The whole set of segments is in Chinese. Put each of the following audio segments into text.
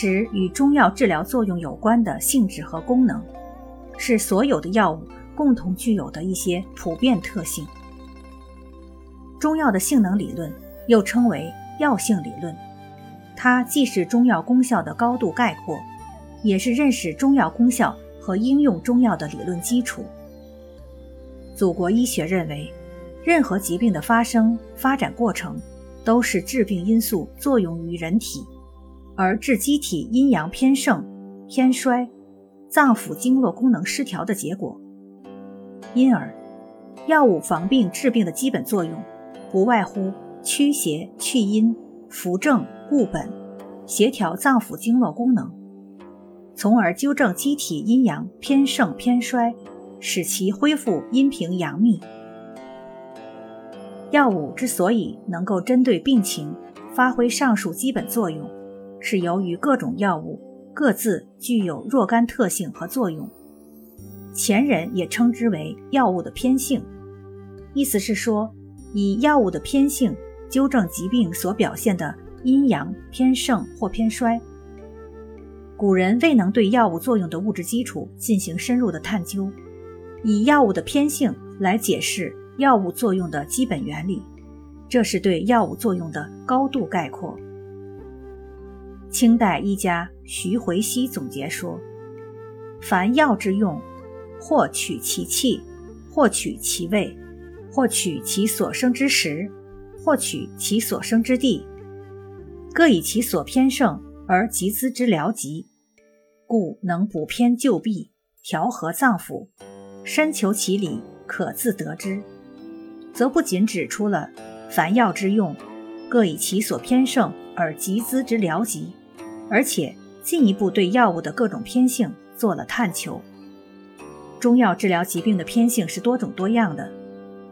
指与中药治疗作用有关的性质和功能，是所有的药物共同具有的一些普遍特性。中药的性能理论又称为药性理论，它既是中药功效的高度概括，也是认识中药功效和应用中药的理论基础。祖国医学认为，任何疾病的发生发展过程。都是致病因素作用于人体，而致机体阴阳偏盛、偏衰、脏腑经络功能失调的结果。因而，药物防病治病的基本作用，不外乎驱邪去阴、扶正固本、协调脏腑经络功能，从而纠正机体阴阳偏盛偏衰，使其恢复阴平阳秘。药物之所以能够针对病情发挥上述基本作用，是由于各种药物各自具有若干特性和作用。前人也称之为药物的偏性，意思是说，以药物的偏性纠正疾病所表现的阴阳偏盛或偏衰。古人未能对药物作用的物质基础进行深入的探究，以药物的偏性来解释。药物作用的基本原理，这是对药物作用的高度概括。清代医家徐回熙总结说：“凡药之用，或取其气，或取其味，或取其所生之时，或取其所生之地，各以其所偏盛而集资之疗疾，故能补偏救弊，调和脏腑，深求其理，可自得之。”则不仅指出了凡药之用，各以其所偏盛而集资之疗疾，而且进一步对药物的各种偏性做了探求。中药治疗疾病的偏性是多种多样的，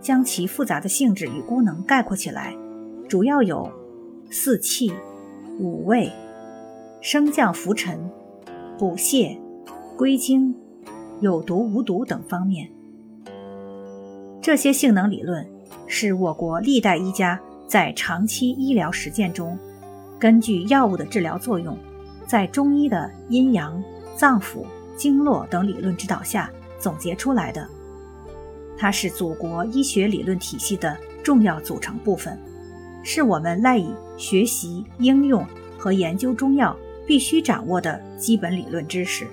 将其复杂的性质与功能概括起来，主要有四气、五味、升降浮沉、补泻、归经、有毒无毒等方面。这些性能理论是我国历代医家在长期医疗实践中，根据药物的治疗作用，在中医的阴阳、脏腑、经络等理论指导下总结出来的。它是祖国医学理论体系的重要组成部分，是我们赖以学习、应用和研究中药必须掌握的基本理论知识。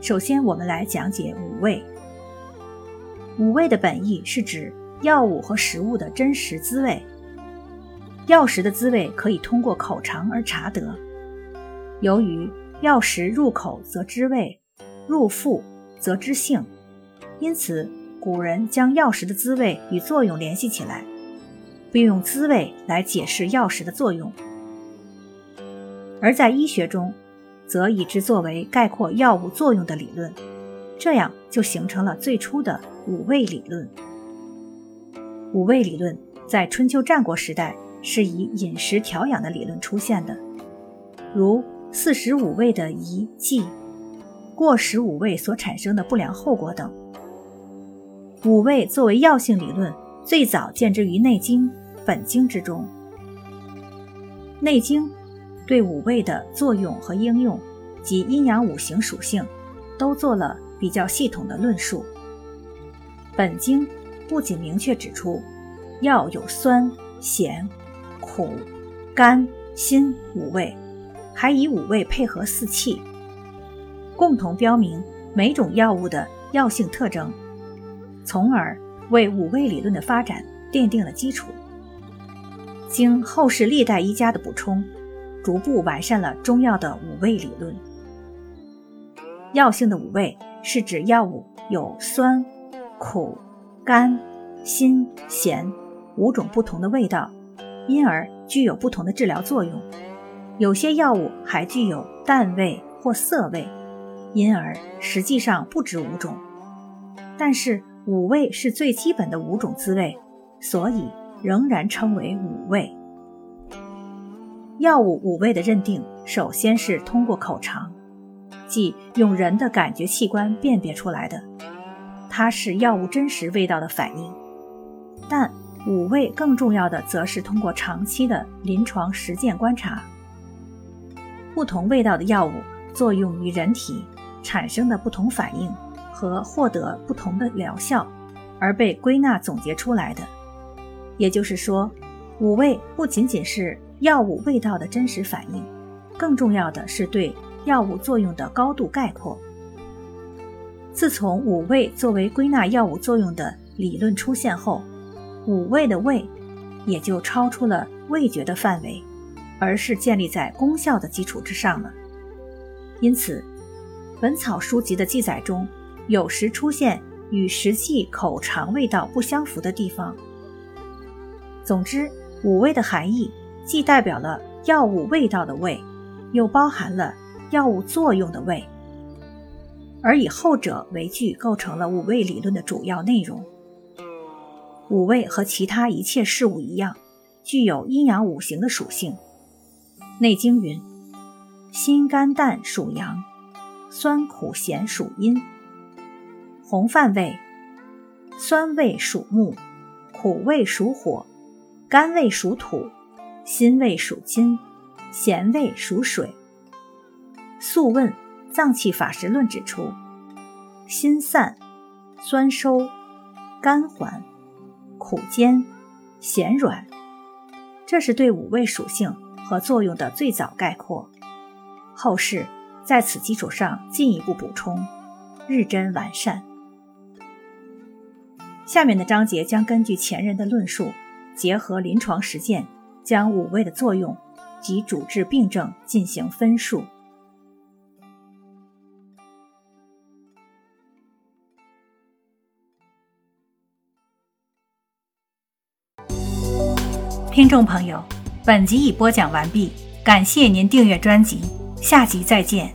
首先，我们来讲解五味。五味的本意是指药物和食物的真实滋味。药食的滋味可以通过口尝而察得。由于药食入口则知味，入腹则知性，因此古人将药食的滋味与作用联系起来，并用滋味来解释药食的作用。而在医学中，则以之作为概括药物作用的理论。这样就形成了最初的五味理论。五味理论在春秋战国时代是以饮食调养的理论出现的，如四时五味的宜忌，过食五味所产生的不良后果等。五味作为药性理论，最早见之于《内经》《本经》之中，《内经》对五味的作用和应用及阴阳五行属性都做了。比较系统的论述，本经不仅明确指出药有酸、咸、苦、甘、辛五味，还以五味配合四气，共同标明每种药物的药性特征，从而为五味理论的发展奠定了基础。经后世历代医家的补充，逐步完善了中药的五味理论。药性的五味。是指药物有酸、苦、甘、辛、咸五种不同的味道，因而具有不同的治疗作用。有些药物还具有淡味或涩味，因而实际上不止五种。但是五味是最基本的五种滋味，所以仍然称为五味。药物五味的认定，首先是通过口尝，即用人的感觉器官辨别出来的，它是药物真实味道的反应。但五味更重要的，则是通过长期的临床实践观察，不同味道的药物作用于人体产生的不同反应和获得不同的疗效，而被归纳总结出来的。也就是说，五味不仅仅是药物味道的真实反应，更重要的是对药物作用的高度概括。自从五味作为归纳药物作用的理论出现后，五味的味也就超出了味觉的范围，而是建立在功效的基础之上了。因此，本草书籍的记载中有时出现与实际口尝味道不相符的地方。总之，五味的含义既代表了药物味道的味，又包含了药物作用的味，而以后者为据，构成了五味理论的主要内容。五味和其他一切事物一样，具有阴阳五行的属性。《内经》云：“辛甘淡属阳，酸苦咸属阴。红饭味，酸味属木，苦味属火。”甘味属土，辛味属金，咸味属水。《素问·脏器法实论》指出：辛散，酸收，甘缓，苦坚，咸软。这是对五味属性和作用的最早概括。后世在此基础上进一步补充，日臻完善。下面的章节将根据前人的论述。结合临床实践，将五味的作用及主治病症进行分述。听众朋友，本集已播讲完毕，感谢您订阅专辑，下集再见。